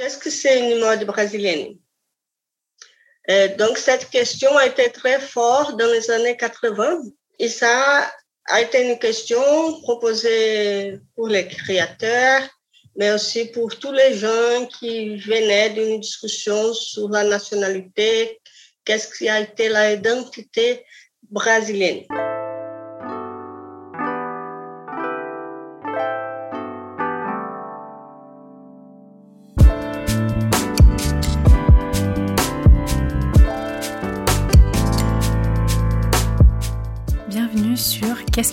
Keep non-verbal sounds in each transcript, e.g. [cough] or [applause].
qu'est-ce que c'est une mode brésilienne? Euh, Donc, cette question a été très forte dans les années 80 et ça a été une question proposée pour les créateurs, mais aussi pour tous les gens qui venaient d'une discussion sur la nationalité, qu'est-ce qui a été l'identité brésilienne.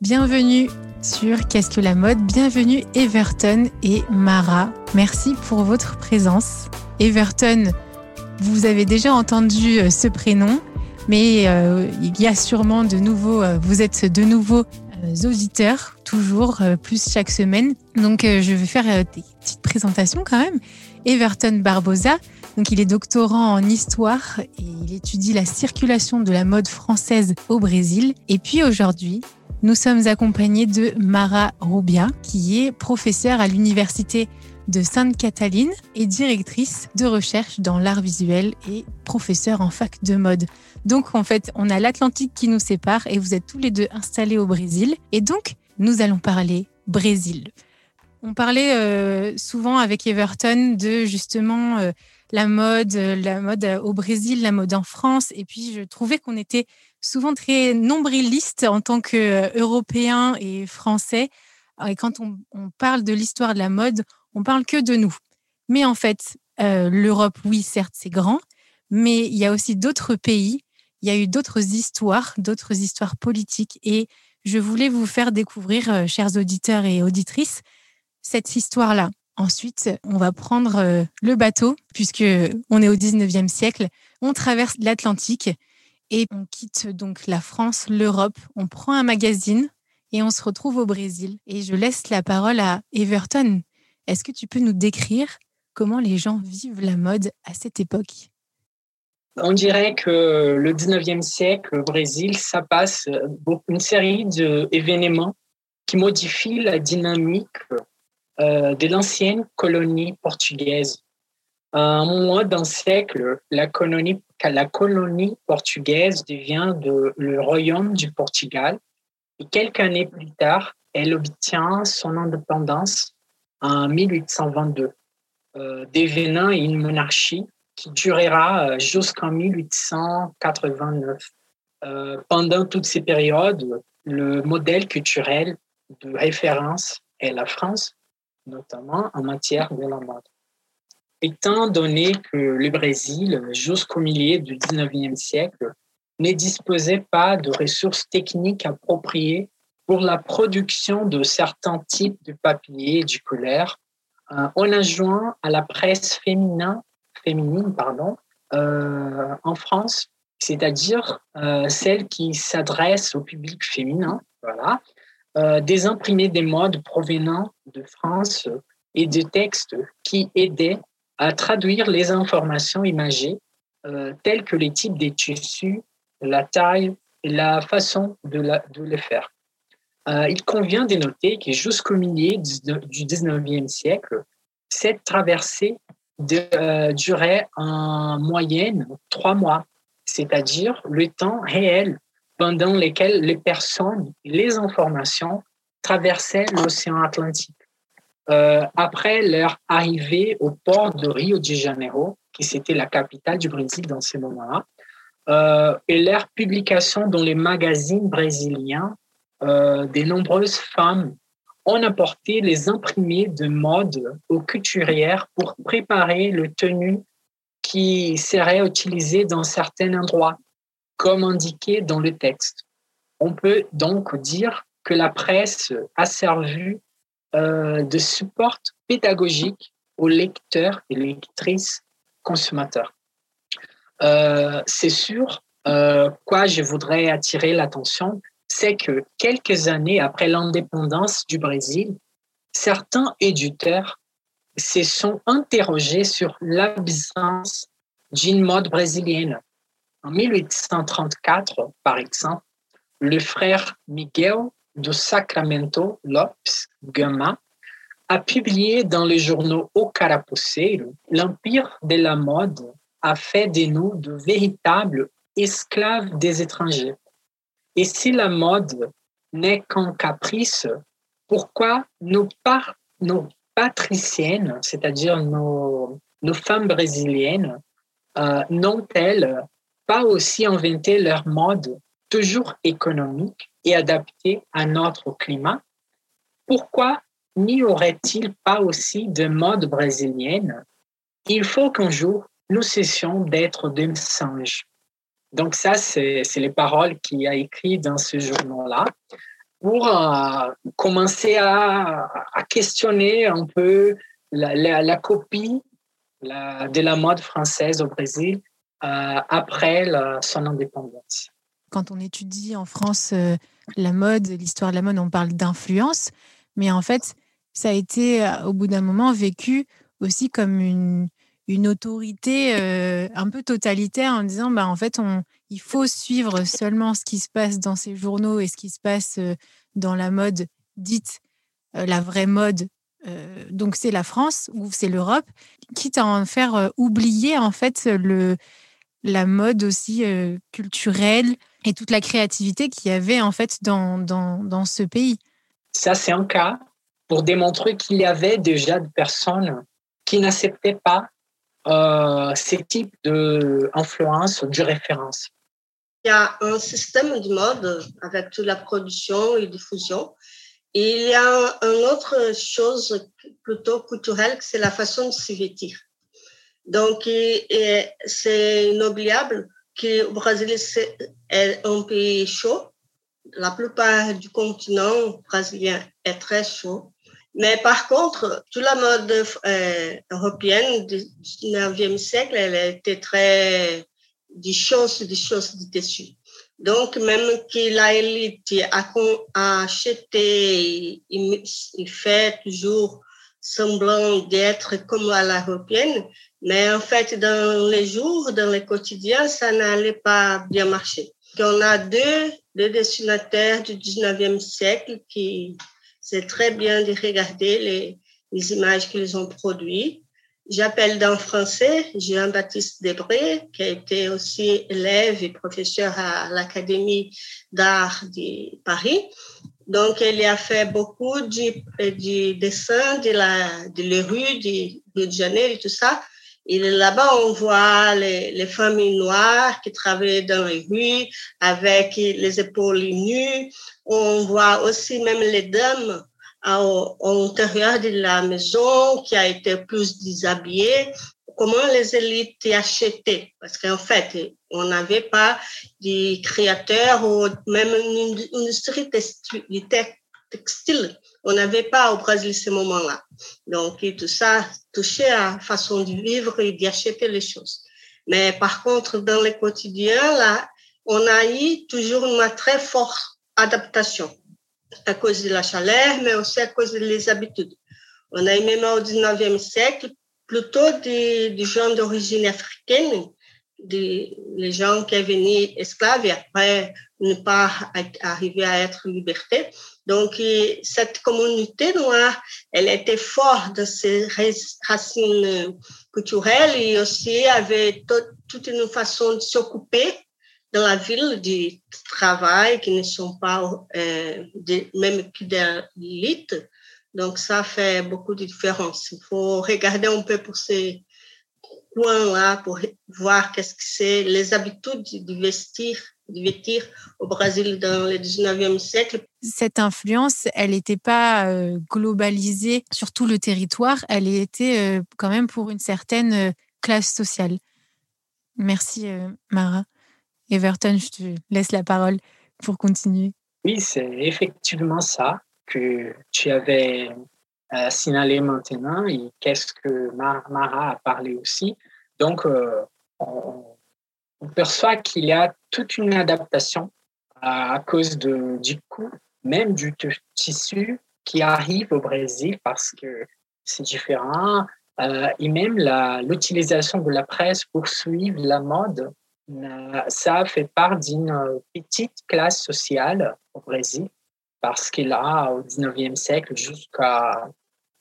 Bienvenue sur Qu'est-ce que la mode? Bienvenue Everton et Mara. Merci pour votre présence. Everton, vous avez déjà entendu euh, ce prénom, mais euh, il y a sûrement de nouveaux, euh, vous êtes de nouveaux auditeurs, toujours plus chaque semaine. Donc je vais faire des petites présentations quand même. Everton Barbosa, donc il est doctorant en histoire et il étudie la circulation de la mode française au Brésil. Et puis aujourd'hui, nous sommes accompagnés de Mara Rubia, qui est professeure à l'Université de Sainte-Cataline et directrice de recherche dans l'art visuel et professeure en fac de mode. Donc en fait, on a l'Atlantique qui nous sépare et vous êtes tous les deux installés au Brésil. Et donc, nous allons parler Brésil. On parlait euh, souvent avec Everton de justement euh, la mode, la mode au Brésil, la mode en France. Et puis, je trouvais qu'on était souvent très nombriliste en tant qu'Européens et Français. Et quand on, parle de l'histoire de la mode, on parle que de nous. Mais en fait, euh, l'Europe, oui, certes, c'est grand, mais il y a aussi d'autres pays, il y a eu d'autres histoires, d'autres histoires politiques. Et je voulais vous faire découvrir, euh, chers auditeurs et auditrices, cette histoire-là. Ensuite, on va prendre euh, le bateau, puisque on est au 19e siècle. On traverse l'Atlantique et on quitte donc la France, l'Europe, on prend un magazine et on se retrouve au Brésil. Et je laisse la parole à Everton. Est-ce que tu peux nous décrire comment les gens vivent la mode à cette époque? On dirait que le 19e siècle, au Brésil, ça passe une série d'événements qui modifient la dynamique euh, de l'ancienne colonie portugaise. À un moment d'un siècle, la colonie la colonie portugaise devient de, le royaume du Portugal. Et quelques années plus tard, elle obtient son indépendance en 1822, euh, devenant une monarchie qui durera euh, jusqu'en 1889. Euh, pendant toutes ces périodes, le modèle culturel de référence est la France, notamment en matière de la mode. Étant donné que le Brésil, jusqu'au milieu du 19e siècle, ne disposait pas de ressources techniques appropriées pour la production de certains types de papier colère, euh, on a joint à la presse féminin, féminine pardon, euh, en France, c'est-à-dire euh, celle qui s'adresse au public féminin, voilà, des imprimés des modes provenant de France et des textes qui aidaient à traduire les informations imagées euh, telles que les types des tissus, la taille et la façon de, la, de le faire. Euh, il convient de noter que jusqu'au milieu du 19e siècle, cette traversée euh, durait en moyenne trois mois, c'est-à-dire le temps réel pendant lequel les personnes et les informations traversaient l'océan Atlantique. Euh, après leur arrivée au port de Rio de Janeiro, qui c'était la capitale du Brésil dans ce moment-là, euh, et leur publication dans les magazines brésiliens, euh, des nombreuses femmes ont apporté les imprimés de mode aux couturières pour préparer le tenue qui serait utilisé dans certains endroits, comme indiqué dans le texte. On peut donc dire que la presse a servi euh, de support pédagogique aux lecteurs et lectrices consommateurs. Euh, c'est sûr, euh, quoi je voudrais attirer l'attention, c'est que quelques années après l'indépendance du Brésil, certains éditeurs se sont interrogés sur l'absence d'une mode brésilienne. En 1834, par exemple, le frère Miguel do Sacramento Lopes Gama a publié dans les journaux O Carapuceiro L'Empire de la mode a fait de nous de véritables esclaves des étrangers. Et si la mode n'est qu'un caprice, pourquoi nos, par, nos patriciennes, c'est-à-dire nos, nos, femmes brésiliennes, euh, n'ont-elles pas aussi inventé leur mode toujours économique? Et adaptée à notre climat Pourquoi n'y aurait-il pas aussi de mode brésilienne Il faut qu'un jour, nous cessions d'être des singes. Donc ça, c'est les paroles qu'il a écrites dans ce journal-là pour euh, commencer à, questionner un peu la, copie de la mode française au Brésil euh, après son indépendance. Quand on étudie en France euh, la mode, l'histoire de la mode, on parle d'influence, mais en fait, ça a été au bout d'un moment vécu aussi comme une, une autorité euh, un peu totalitaire en disant bah en fait on il faut suivre seulement ce qui se passe dans ces journaux et ce qui se passe euh, dans la mode dite euh, la vraie mode donc c'est la France ou c'est l'Europe quitte à en faire oublier en fait le la mode aussi culturelle et toute la créativité qu'il y avait en fait dans, dans, dans ce pays. Ça c'est un cas pour démontrer qu'il y avait déjà des personnes qui n'acceptaient pas euh, ces types d'influence, de référence Il y a un système de mode avec toute la production et diffusion. Et il y a une autre chose plutôt culturelle, c'est la façon de se vêtir. Donc, c'est inoubliable que le Brésil est un pays chaud. La plupart du continent brésilien est très chaud. Mais par contre, toute la mode euh, européenne du 19e siècle, elle était très des choses, des choses de tissu. Donc, même que la élite a, acheté, il, il fait toujours semblant d'être comme à l'européenne, mais en fait, dans les jours, dans les quotidiens, ça n'allait pas bien marcher. On a deux, deux dessinateurs du 19e siècle qui c'est très bien de regarder les, les images qu'ils ont produites. J'appelle dans français Jean-Baptiste Debré, qui a été aussi élève et professeur à l'Académie d'art de Paris. Donc, il a fait beaucoup de, dessins de, la, de les rues de Rio de Janeiro et tout ça. Et là-bas, on voit les, les, familles noires qui travaillent dans les rues avec les épaules nues. On voit aussi même les dames à l'intérieur de la maison qui a été plus déshabillée. Comment les élites achetaient? Parce qu'en fait, on n'avait pas de créateurs ou même une industrie textile. On n'avait pas au Brésil ce moment-là. Donc, tout ça touchait à la façon de vivre et d'acheter les choses. Mais par contre, dans le quotidien, là, on a eu toujours une très forte adaptation à cause de la chaleur, mais aussi à cause des habitudes. On a eu même au 19e siècle plutôt des, gens d'origine africaine, des, gens qui sont venus esclaves et après ne pas arriver à être liberté. Donc, cette communauté noire, elle était forte de ses racines culturelles et aussi avait toute une façon de s'occuper dans la ville du travail qui ne sont pas euh, même que l'élite. Donc, ça fait beaucoup de différence. Il faut regarder un peu pour ces points-là pour voir qu'est-ce que c'est les habitudes du vestir, du vestir au Brésil dans le 19e siècle. Cette influence, elle n'était pas euh, globalisée sur tout le territoire, elle était euh, quand même pour une certaine euh, classe sociale. Merci, Mara. Everton, je te laisse la parole pour continuer. Oui, c'est effectivement ça que tu avais euh, maintenant et qu'est-ce que Mara a parlé aussi. Donc, euh, on, perçoit qu'il y a toute une adaptation à, cause de, du coût même du tissu qui arrive au Brésil parce que c'est différent. Euh, et même l'utilisation de la presse pour suivre la mode, ça fait part d'une petite classe sociale au Brésil parce que là, au 19e siècle, jusqu'à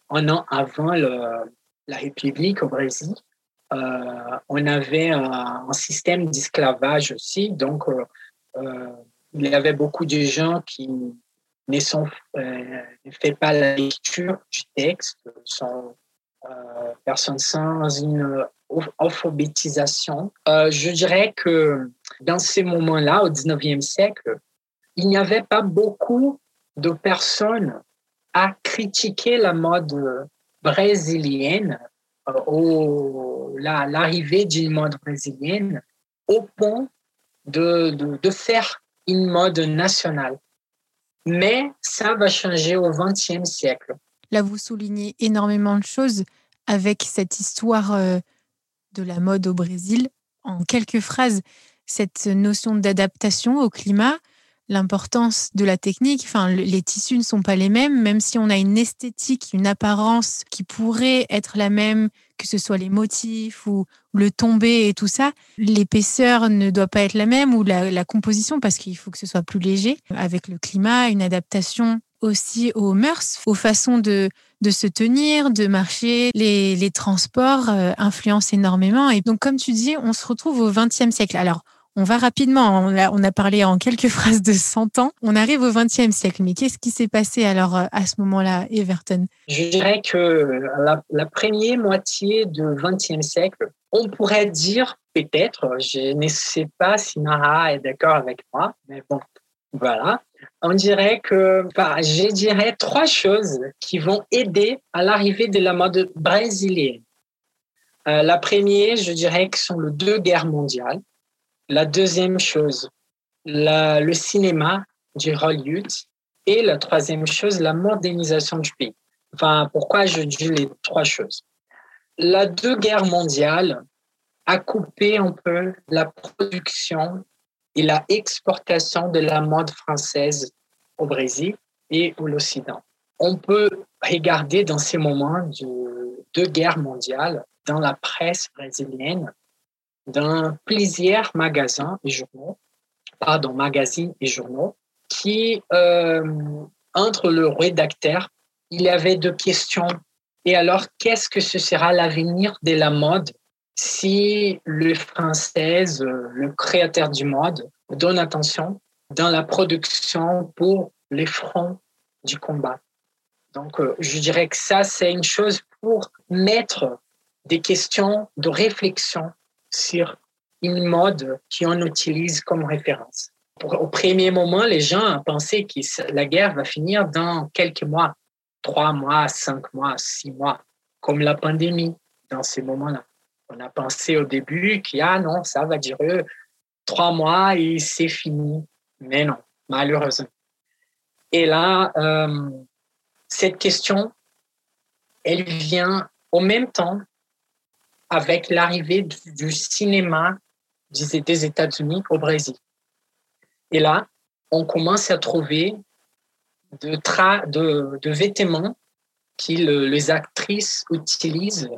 un an avant la République au Brésil, euh, on avait un, système d'esclavage aussi. Donc, euh, euh, il y avait beaucoup de gens qui ne sont, pas la lecture du texte, sont personnes sans une alphabétisation. je dirais que dans ces moments-là, au 19e siècle, il n'y avait pas beaucoup de personnes à critiquer la mode brésilienne, euh, l'arrivée d'une mode brésilienne, au point de, de, faire une mode nationale. Mais ça va changer au XXe siècle. Là, vous soulignez énormément de choses avec cette histoire euh, de la mode au Brésil. En quelques phrases, cette notion d'adaptation au climat, l'importance de la technique. Enfin, les tissus ne sont pas les mêmes, même si on a une esthétique, une apparence qui pourrait être la même, que ce soit les motifs ou le tombé et tout ça. L'épaisseur ne doit pas être la même ou la, composition parce qu'il faut que ce soit plus léger. Avec le climat, une adaptation aussi aux mœurs, aux façons de, de se tenir, de marcher. Les, les transports euh, influencent énormément. Et donc, comme tu dis, on se retrouve au XXe siècle. Alors, on va rapidement, on a, parlé en quelques [laughs] phrases de 100 ans. On arrive au XXe siècle, mais qu'est-ce qui s'est passé alors euh, à ce moment-là, Everton? Je dirais que la, première moitié du XXe siècle, on pourrait dire peut-être, je ne sais pas si Nara est d'accord avec moi, mais bon, voilà. On dirait que, je dirais trois choses qui vont aider à l'arrivée de la mode brésilienne. Euh, la première, je dirais que sont les deux guerres mondiales. La deuxième chose, le cinéma du Hollywood. Et la troisième chose, la modernisation du pays. Enfin, pourquoi je dis les trois choses? La deux guerres mondiales a coupé un peu la production et la exportation de la mode française au Brésil et au l'Occident. On peut regarder dans ces moments de deux guerres mondiales dans la presse brésilienne dans plusieurs magasins et journaux, pardon, magazines et journaux, qui, euh, entre le rédacteur, il y avait deux questions. Et alors, qu'est-ce que ce sera l'avenir de la mode si le français, le créateur du mode, donne attention dans la production pour les fronts du combat? Donc, euh, je dirais que ça, c'est une chose pour mettre des questions de réflexion sur une mode qu'on utilise comme référence. au premier moment, les gens pensaient que la guerre va finir dans quelques mois, trois mois, cinq mois, six mois, comme la pandémie dans ces moments-là. On a pensé au début qu'il ah non, ça va durer trois mois et c'est fini. Mais non, malheureusement. Et là, euh, cette question, elle vient au même temps avec l'arrivée du, cinéma des États-Unis au Brésil. Et là, on commence à trouver de, de, vêtements que les actrices utilisent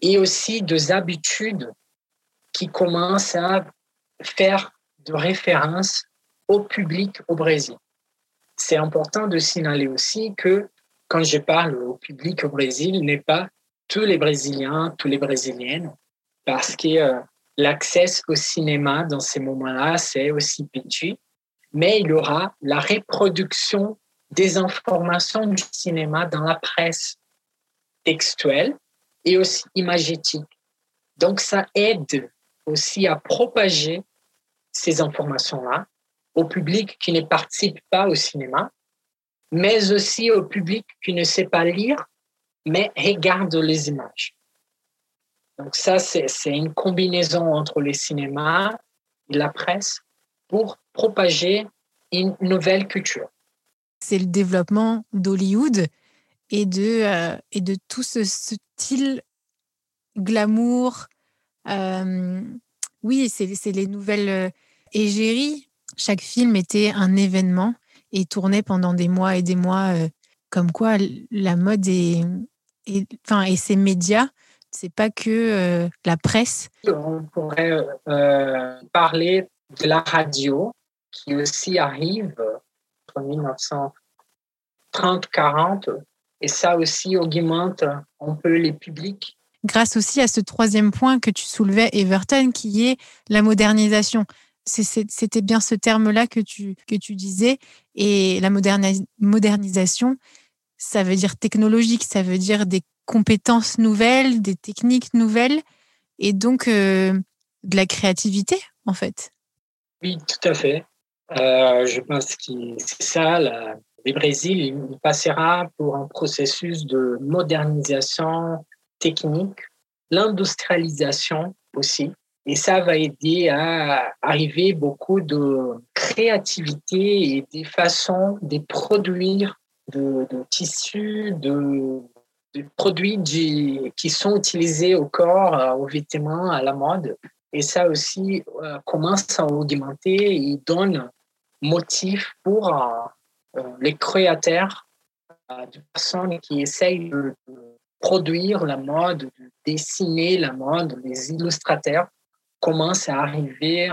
et aussi des habitudes qui commencent à faire de référence au public au Brésil. C'est important de signaler aussi que quand je parle au public au Brésil, n'est pas tous les Brésiliens, tous les Brésiliennes, parce que euh, l'accès au cinéma dans ces moments-là, c'est aussi petit. Mais il y aura la reproduction des informations du cinéma dans la presse textuelle et aussi imagétique. Donc, ça aide aussi à propager ces informations-là au public qui ne participe pas au cinéma, mais aussi au public qui ne sait pas lire, mais regarde les images. Donc ça, c'est une combinaison entre les cinémas et la presse pour propager une nouvelle culture. C'est le développement d'Hollywood et de, euh, et de tout ce style glamour. Euh, oui, c'est les nouvelles euh, égéries. Chaque film était un événement et tournait pendant des mois et des mois. comme quoi, la mode et, enfin, et ses médias, c'est pas que la presse. On pourrait parler de la radio qui aussi arrive en 1930-40 et ça aussi augmente un peu les publics. Grâce aussi à ce troisième point que tu soulevais, Everton, qui est la modernisation. C'était bien ce terme-là que tu, que tu disais. Et la modernisation, ça veut dire technologique, ça veut dire des compétences nouvelles, des techniques nouvelles, et donc euh, de la créativité, en fait. Oui, tout à fait. Euh, je pense que c'est ça, le Brésil il passera pour un processus de modernisation technique, l'industrialisation aussi. Et ça va aider à arriver beaucoup de créativité et des façons de produire de, tissus, de, produits qui sont utilisés au corps, aux vêtements, à la mode. Et ça aussi euh, commence à augmenter et donne motif pour euh, euh, les créateurs, euh, de personnes qui essayent de, produire la mode, de dessiner la mode, les illustrateurs commencent à arriver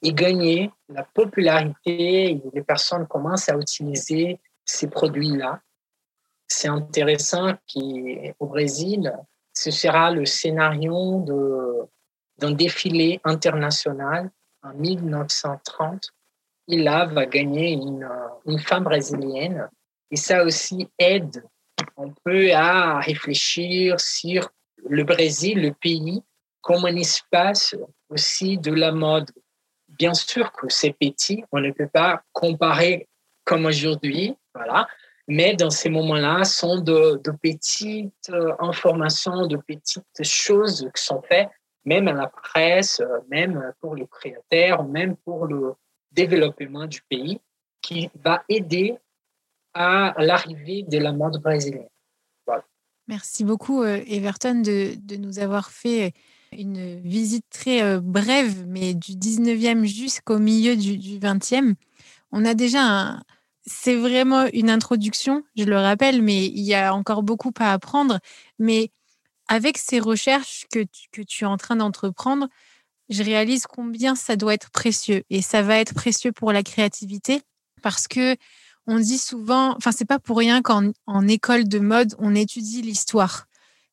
et gagner la popularité les personnes commencent à utiliser ces produits-là. C'est intéressant qu'au Brésil, ce sera le scénario d'un défilé international en 1930 il va gagner une, une femme brésilienne. Et ça aussi aide un peu à réfléchir sur le Brésil, le pays, comme un espace aussi de la mode. Bien sûr que c'est petit, on ne peut pas comparer comme aujourd'hui, voilà. Mais dans ces moments-là, sont de, petites euh, informations, de petites choses qui sont faites, même à la presse, euh, même pour les créateurs, même pour le, développement du pays qui va aider à l'arrivée de la mode brésilienne. Merci beaucoup, euh, Everton, de, nous avoir fait une visite très brève, mais du 19e jusqu'au milieu du, du 20e. On a déjà un... C'est vraiment une introduction, je le rappelle, mais il y a encore beaucoup à apprendre. Mais avec ces recherches que que tu es en train d'entreprendre, je réalise combien ça doit être précieux. Et ça va être précieux pour la créativité parce que on dit souvent, enfin, c'est pas pour rien qu'en en école de mode, on étudie l'histoire.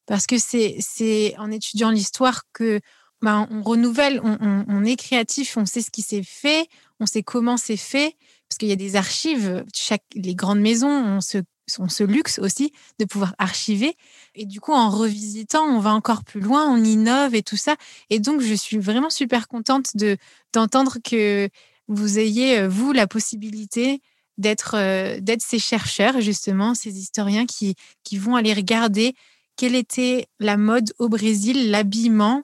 Parce que c'est, en étudiant l'histoire que ben, on renouvelle, on, est créatif, on sait ce qui s'est fait, on sait comment c'est fait, parce qu'il y a des archives. Les grandes maisons ont ce luxe aussi de pouvoir archiver. Et du coup, en revisitant, on va encore plus loin, on innove et tout ça. Et donc, je suis vraiment super contente de d'entendre que vous ayez, euh, vous, la possibilité d'être euh, d'être ces chercheurs, justement, ces historiens qui vont aller regarder quelle était la mode au Brésil, l'habillement,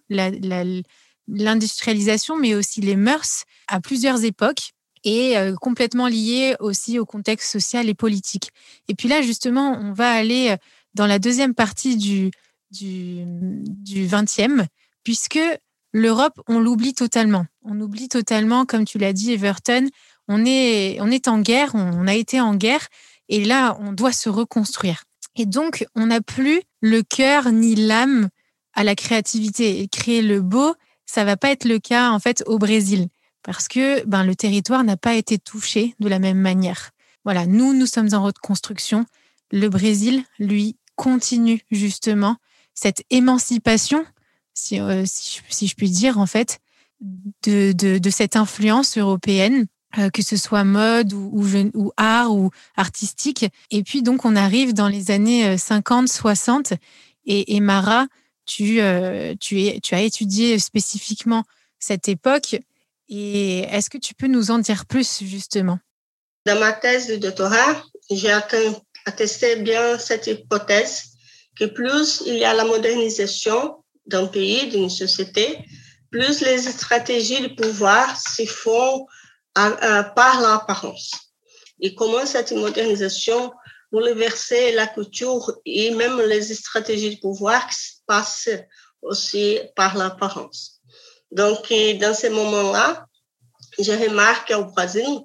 l'industrialisation, mais aussi les mœurs à plusieurs époques et euh, complètement lié aussi au contexte social et politique. Et puis là, justement, on va aller euh, dans la deuxième partie du, du, du 20e, puisque l'Europe, on l'oublie totalement. On oublie totalement, comme tu l'as dit, Everton, on est, on est en guerre, on, a été en guerre, et là, on doit se reconstruire. Et donc, on n'a plus le cœur ni l'âme à la créativité. Et créer le beau, ça va pas être le cas, en fait, au Brésil parce que ben, le territoire n'a pas été touché de la même manière. Voilà, nous, nous sommes en reconstruction. Le Brésil, lui, continue justement cette émancipation, si, euh, si, je, puis dire, en fait, de, de, de, cette influence européenne euh, que ce soit mode ou, ou, ou, art ou artistique. Et puis donc on arrive dans les années 50, 60 et, et Mara, tu, euh, tu, es, tu as étudié spécifiquement cette époque. Et est-ce que tu peux nous en dire plus justement? Dans ma thèse de doctorat, j'ai attesté bien cette hypothèse que plus il y a la modernisation d'un pays, d'une société, plus les stratégies de pouvoir se font par l'apparence. Et comment cette modernisation bouleverser la culture et même les stratégies de pouvoir passent aussi par l'apparence. Donc, dans ces moments-là, je remarque au Brésil,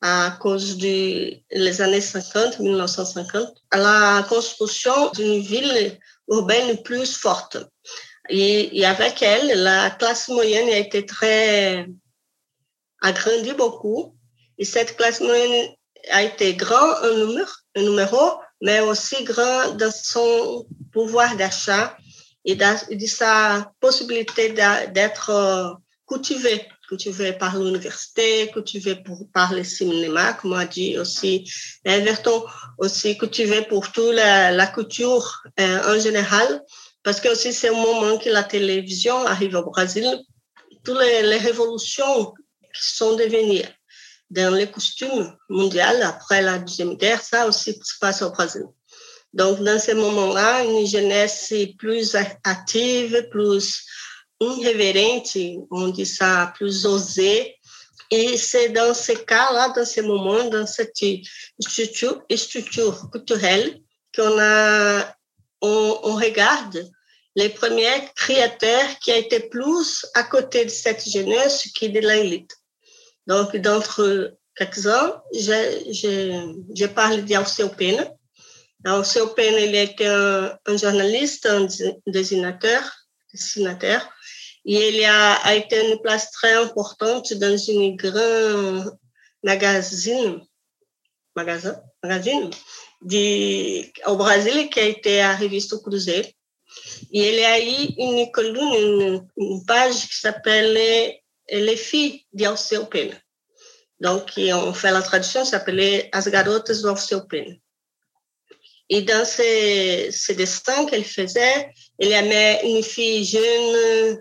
à cause des années 50, 1950, la construction d'une ville urbaine plus forte. Et, avec elle, la classe moyenne a été très agrandie beaucoup. Et cette classe moyenne a été grand en numéro, un numéro, mais aussi grand dans son pouvoir d'achat et de sa possibilité d'être euh, cultivé, cultivé par l'université, cultivé pour, par le cinéma, comme a dit aussi Everton, aussi cultivé pour toute la, la culture euh, en général, parce que aussi c'est un moment que la télévision arrive au Brésil, toutes les, les révolutions qui sont devenues dans les costumes mondiaux après la Deuxième Guerre, ça aussi se passe au Brésil. Donc, dans ce moment-là, une jeunesse plus active, plus irrévérente, on dit ça, plus osée. Et c'est dans ce cas-là, dans ce moment, dans cette structure, structure culturelle qu'on a, on, on, regarde les premiers créateurs qui été plus à côté de cette jeunesse que de l'élite. Donc, d'entre quelques-uns, je, je, je parle d'Alceu Pena, alors, Pen, il était un, un, journaliste, un dessinateur, dessinateur, et il a, a, été une place très importante dans une grande magazine, magasin, magazine de, au Brésil, qui a été à Revista Cruzeiro. Et il a eu une colonne, une, une page qui s'appelle Les filles de Alceu Pena. Donc, on fait la traduction, s'appelait As garotas do Alceu Pena. Et dans ces, ces qu'elle faisait, il y avait une fille jeune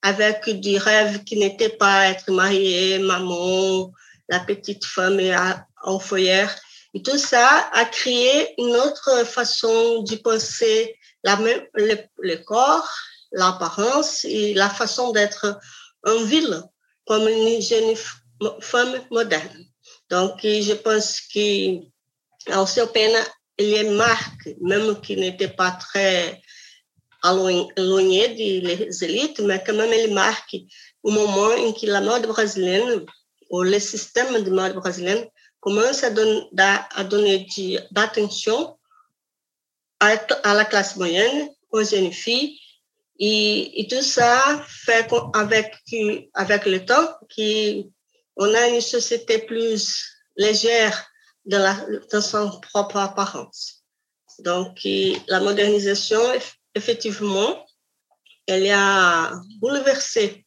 avec des rêves qui n'étaient pas être mariée, maman, la petite femme en foyer. Et tout ça a créé une autre façon de penser la le corps, l'apparence et la façon d'être en ville comme une jeune femme moderne. Donc, je pense que Alceu Pena il marque, même qu'il n'était pas très éloigné des élites, mais quand même il marque o moment en que la mode brésilienne, ou le système de mode brésilienne, commence à, don à donner d'attention à, à, la classe moyenne, aux jeunes filles, et, et tout ça fait avec, avec le temps qu'on a une société plus légère dans son propre apparence. Donc, la modernisation, effectivement, elle a bouleversé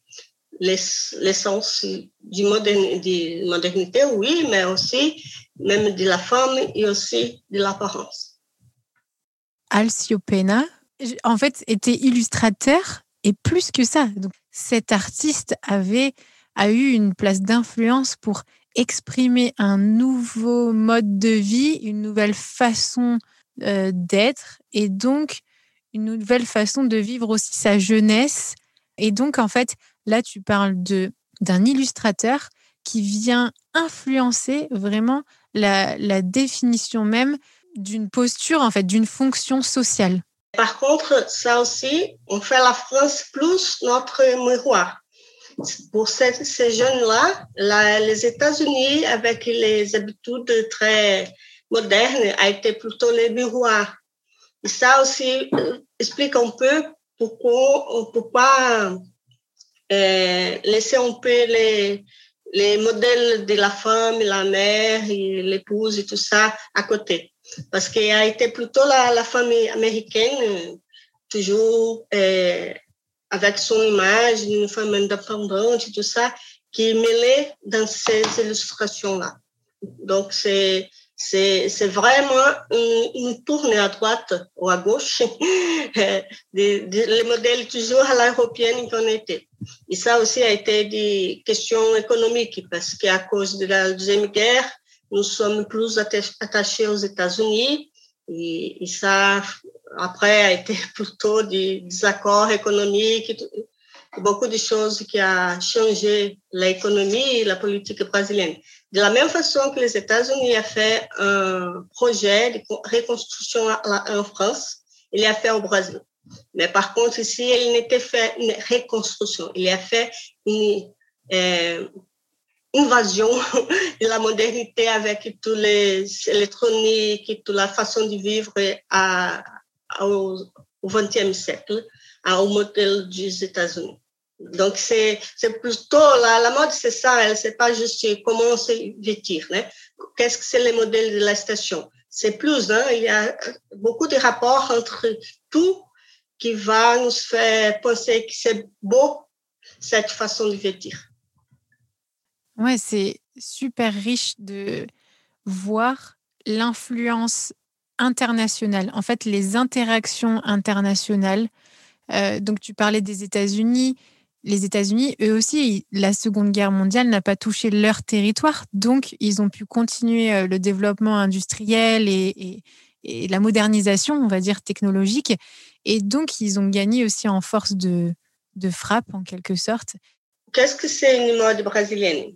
l'essence du moderne, de modernité, oui, mais aussi même de la femme et aussi de l'apparence. Alcio Pena, en fait, était illustrateur et plus que ça. Donc, cet artiste avait a eu une place d'influence pour exprimer un nouveau mode de vie, une nouvelle façon euh, d'être et donc une nouvelle façon de vivre aussi sa jeunesse. Et donc, en fait, là, tu parles de d'un illustrateur qui vient influencer vraiment la, la définition même d'une posture, en fait, d'une fonction sociale. Par contre, ça aussi, on fait la France plus notre miroir pour ces, jeunes-là, les États-Unis, avec les habitudes très modernes, a été plutôt les miroirs. Et ça aussi euh, explique un peu pourquoi, euh, laisser un peu les, les modèles de la femme, la mère, l'épouse et tout ça à côté. Parce qu'il a été plutôt la, la famille américaine, toujours euh, avec son image d'une femme indépendante, tout ça, qui est mêlé dans ces illustrations-là. Donc, c'est c'est vraiment une, tournée à droite ou à gauche [laughs] les modèles toujours à l'européenne qu'on était. Et ça aussi a été des questions économiques parce qu'à cause de la deuxième guerre, nous sommes plus attachés aux États-Unis et, ça après a été [laughs] plutôt des, accords économiques, beaucoup de choses qui a changé l'économie et la politique brésilienne. De la même façon que les États-Unis ont fait un projet de reconstruction en France, il a fait au Brésil. Mais par contre, ici, il n'était fait une reconstruction, il a fait une euh, invasion [laughs] de la modernité avec tous les électroniques toute la façon de vivre à, au XXe siècle, au modèle des États-Unis. Donc, c'est, plutôt, la, la mode, c'est ça, elle, c'est pas juste comment se vêtir, hein. Qu'est-ce que c'est le modèle de la station? C'est plus, hein, il y a beaucoup de rapports entre tout qui va nous faire penser que c'est beau, cette façon de vêtir. Ouais, c'est super riche de voir l'influence internationale, en fait, les interactions internationales. Euh, donc, tu parlais des États-Unis, les États-Unis, eux aussi, la Seconde Guerre mondiale n'a pas touché leur territoire, donc ils ont pu continuer euh, le développement industriel et, la modernisation, on va dire, technologique. Et donc, ils ont gagné aussi en force de, frappe, en quelque sorte. Qu'est-ce que c'est une mode brésilienne?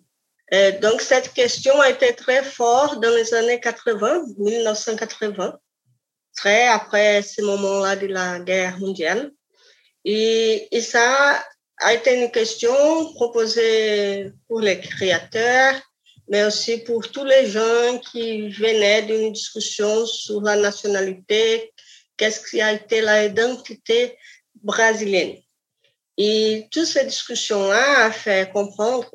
Euh, Donc, cette question a été très forte dans les années 80, 1980, très après ce moment-là de la guerre mondiale. Et, ça a été une question proposée pour les créateurs, mais aussi pour tous les gens qui venaient d'une discussion sur la nationalité, qu'est-ce qui a été l'identité brésilienne. Et toute cette discussion-là a fait comprendre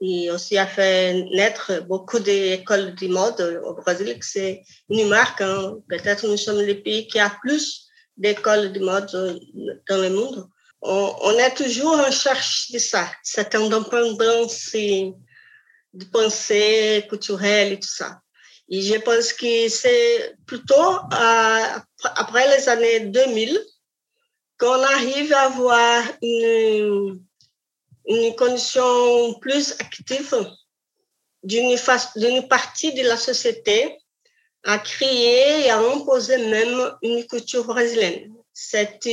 et aussi a fait naître beaucoup d'écoles de mode au Brésil, c'est une marque. Hein. Peut-être nous sommes le pays qui a plus d'écoles de mode dans le monde on, est toujours en cherche de ça, cette indépendance de pensée culturelle et tout ça. Et je pense que c'est plutôt après les années 2000 qu'on arrive à avoir une, une condition plus active d'une partie de la société à créer et à imposer même une culture brésilienne cette,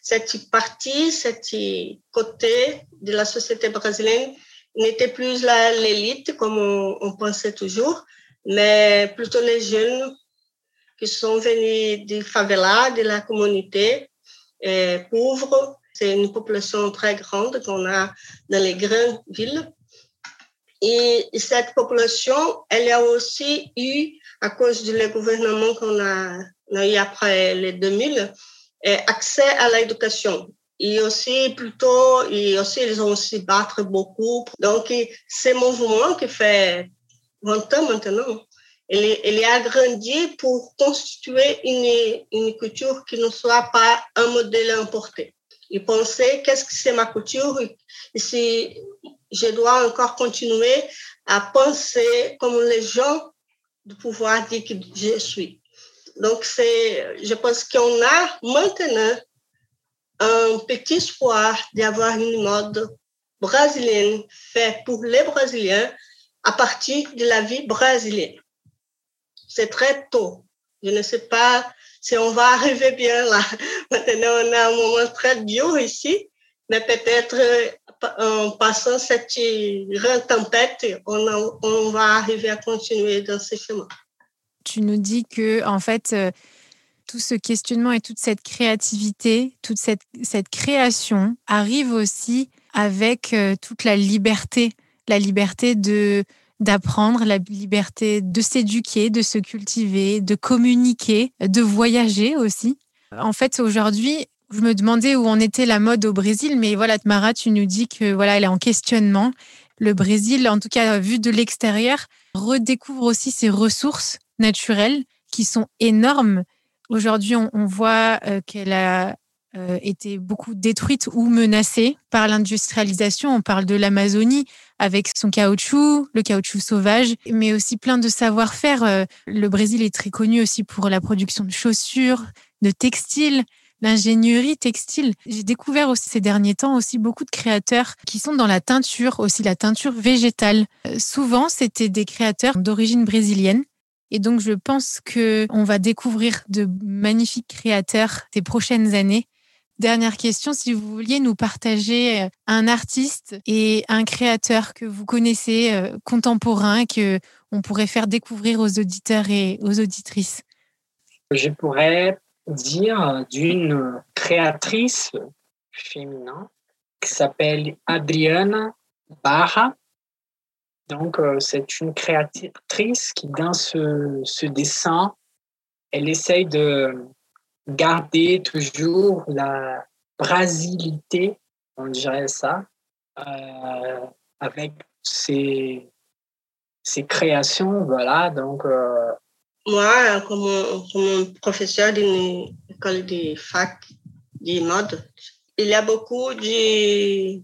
cette partie, cette côté de la société brésilienne n'était plus l'élite comme on, pensait toujours, mais plutôt les jeunes qui sont venus des favelas, de la communauté euh, pauvre. C'est une population très grande qu'on a dans les grandes villes. Et cette population, elle a aussi eu, à cause du gouvernement qu'on a, eu après les 2000, accès à l'éducation. Et aussi, plutôt, et aussi, ils ont aussi battre beaucoup. Donc, ce mouvement qui fait 20 ans maintenant, il, il a grandi pour constituer une, une culture qui ne soit pas un modèle importé. Il pensait, qu'est-ce que c'est ma culture? Et si je dois encore continuer à penser comme les gens de pouvoir dire que je suis. Donc, c'est, je pense qu'on a maintenant un petit espoir d'avoir une mode brésilienne faite pour les Brésiliens à partir de la vie brésilienne. C'est très tôt. Je ne sais pas si on va [laughs] arriver bien là. Maintenant, on a un moment très dur ici, mais peut-être en passant cette grande tempête, on, va arriver à continuer dans ce chemin tu nous dis que en fait euh, tout ce questionnement et toute cette créativité, toute cette, cette création arrive aussi avec euh, toute la liberté, la liberté de d'apprendre, la liberté de s'éduquer, de se cultiver, de communiquer, de voyager aussi. En fait, aujourd'hui, je me demandais où en était la mode au Brésil, mais voilà, Tamara, tu nous dis que voilà, elle est en questionnement. Le Brésil, en tout cas vu de l'extérieur, redécouvre aussi ses ressources naturelles qui sont énormes. Aujourd'hui, on, voit euh, qu'elle a euh, été beaucoup détruite ou menacée par l'industrialisation. On parle de l'Amazonie avec son caoutchouc, le caoutchouc sauvage, mais aussi plein de savoir-faire. Euh, le Brésil est très connu aussi pour la production de chaussures, de textiles, l'ingénierie textile. J'ai découvert aussi ces derniers temps aussi beaucoup de créateurs qui sont dans la teinture, aussi la teinture végétale. Euh, souvent, c'était des créateurs d'origine brésilienne. Et donc, je pense que on va découvrir de magnifiques créateurs ces prochaines années. Dernière question, si vous vouliez nous partager euh, un artiste et un créateur que vous connaissez euh, contemporain que on pourrait faire découvrir aux auditeurs et aux auditrices. Je pourrais dire d'une créatrice féminin qui s'appelle Adriana Barra. Donc, euh, c'est une créatrice qui, dans ce, ce, dessin, elle essaye de garder toujours la brasilité, on dirait ça, euh, avec ses, ses créations. Voilà, donc euh, moi, comme, comme professeur d'une école de fac de mode, il y a beaucoup de,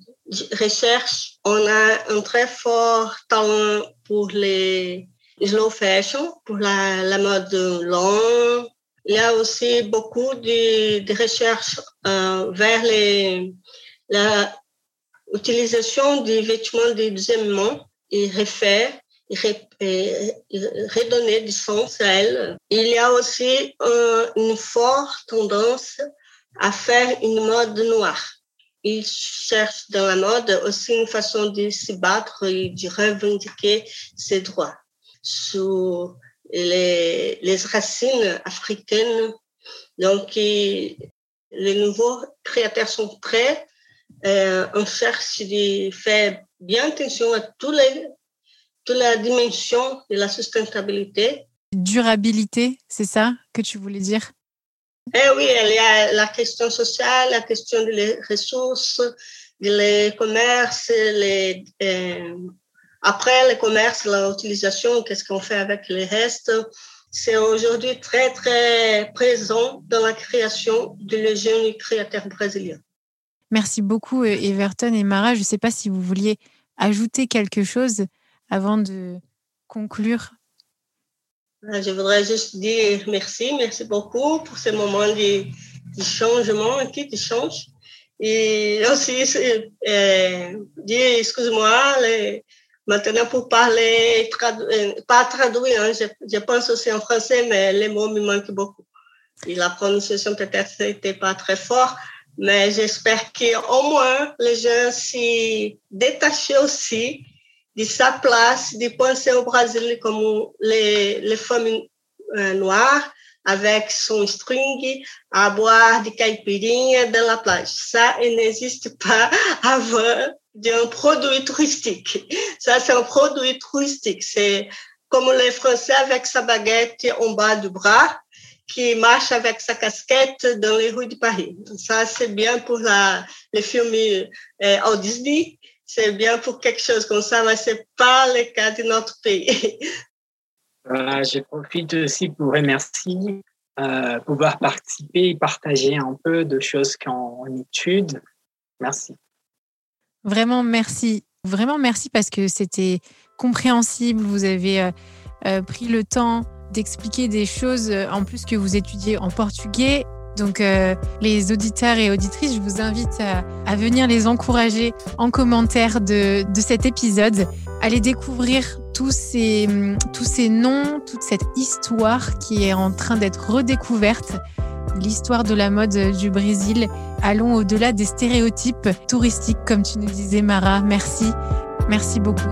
recherches. On a un très fort talent pour les slow fashion, pour la, la mode longue. Il y a aussi beaucoup de, recherches euh, vers les, la utilisation des vêtements de deuxième main et refaire redonner du sens à elle. Il y a aussi euh, une forte tendance à faire une mode noire. Il cherche dans la mode aussi une façon de se battre et de revendiquer ses droits sur les, les racines africaines. Donc, les nouveaux créateurs sont prêts. Euh, on cherche de faire bien attention à tous les toute la dimension de la sustentabilité. Durabilité, c'est ça que tu voulais dire? Eh oui, il y a la question sociale, la question des ressources, les commerces, les, euh, après le commerce, l'utilisation, qu'est-ce qu'on fait avec les restes? C'est aujourd'hui très, très présent dans la création de jeunes créateurs brésiliens. Merci beaucoup, Everton et Mara. Je ne sais pas si vous vouliez ajouter quelque chose avant de conclure ah, Je voudrais juste dire merci, merci beaucoup pour ce moment de, de changement, qui change. Et aussi euh, dire, excuse-moi, maintenant pour parler, euh, pas traduire, hein, je, pense aussi en français, mais les mots me manquent beaucoup. Et la prononciation peut-être n'était pas très fort, mais j'espère qu'au moins les gens s'y détachaient aussi de sa place de penser au Brésil comme les, femmes euh, noires avec son string à boire de caipirinha dans la plage. Ça, n'existe pas [laughs] avant d'un produit touristique. Ça, c'est un produit touristique. C'est comme les Français avec sa baguette en bas du bras qui marche avec sa casquette dans les rues de Paris. Ça, c'est bien pour les films euh, Disney c'est bien pour quelque chose comme ça, mais ce n'est pas le cas de notre pays. [laughs] je profite aussi pour remercier euh, pouvoir participer et partager un peu de choses qu'on étude. Merci. Vraiment, merci. Vraiment, merci parce que c'était compréhensible. Vous avez euh, euh, pris le temps d'expliquer des choses, en plus que vous étudiez en portugais donc euh, les auditeurs et auditrices, je vous invite à, venir les encourager en commentaire de, cet épisode. Allez découvrir tous ces, tous ces noms, toute cette histoire qui est en train d'être redécouverte. L'histoire de la mode du Brésil. Allons au-delà des stéréotypes touristiques, comme tu nous disais, Mara. Merci. Merci beaucoup.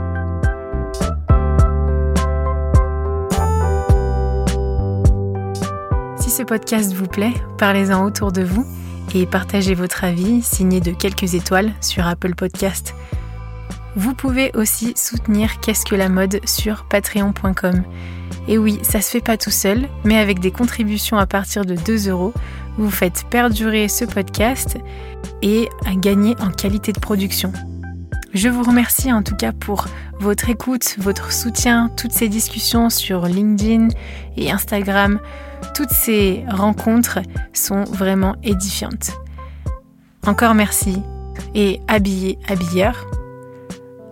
ce podcast vous plaît, parlez-en autour de vous et partagez votre avis signé de quelques étoiles sur Apple Podcast. Vous pouvez aussi soutenir Qu'est-ce que la mode sur patreon.com. Et oui, ça se fait pas tout seul, mais avec des contributions à partir de 2 euros, vous faites perdurer ce podcast et gagner en qualité de production. Je vous remercie en tout cas pour votre écoute, votre soutien, toutes ces discussions sur LinkedIn et Instagram. Toutes ces rencontres sont vraiment édifiantes. Encore merci et habillé, habilleur.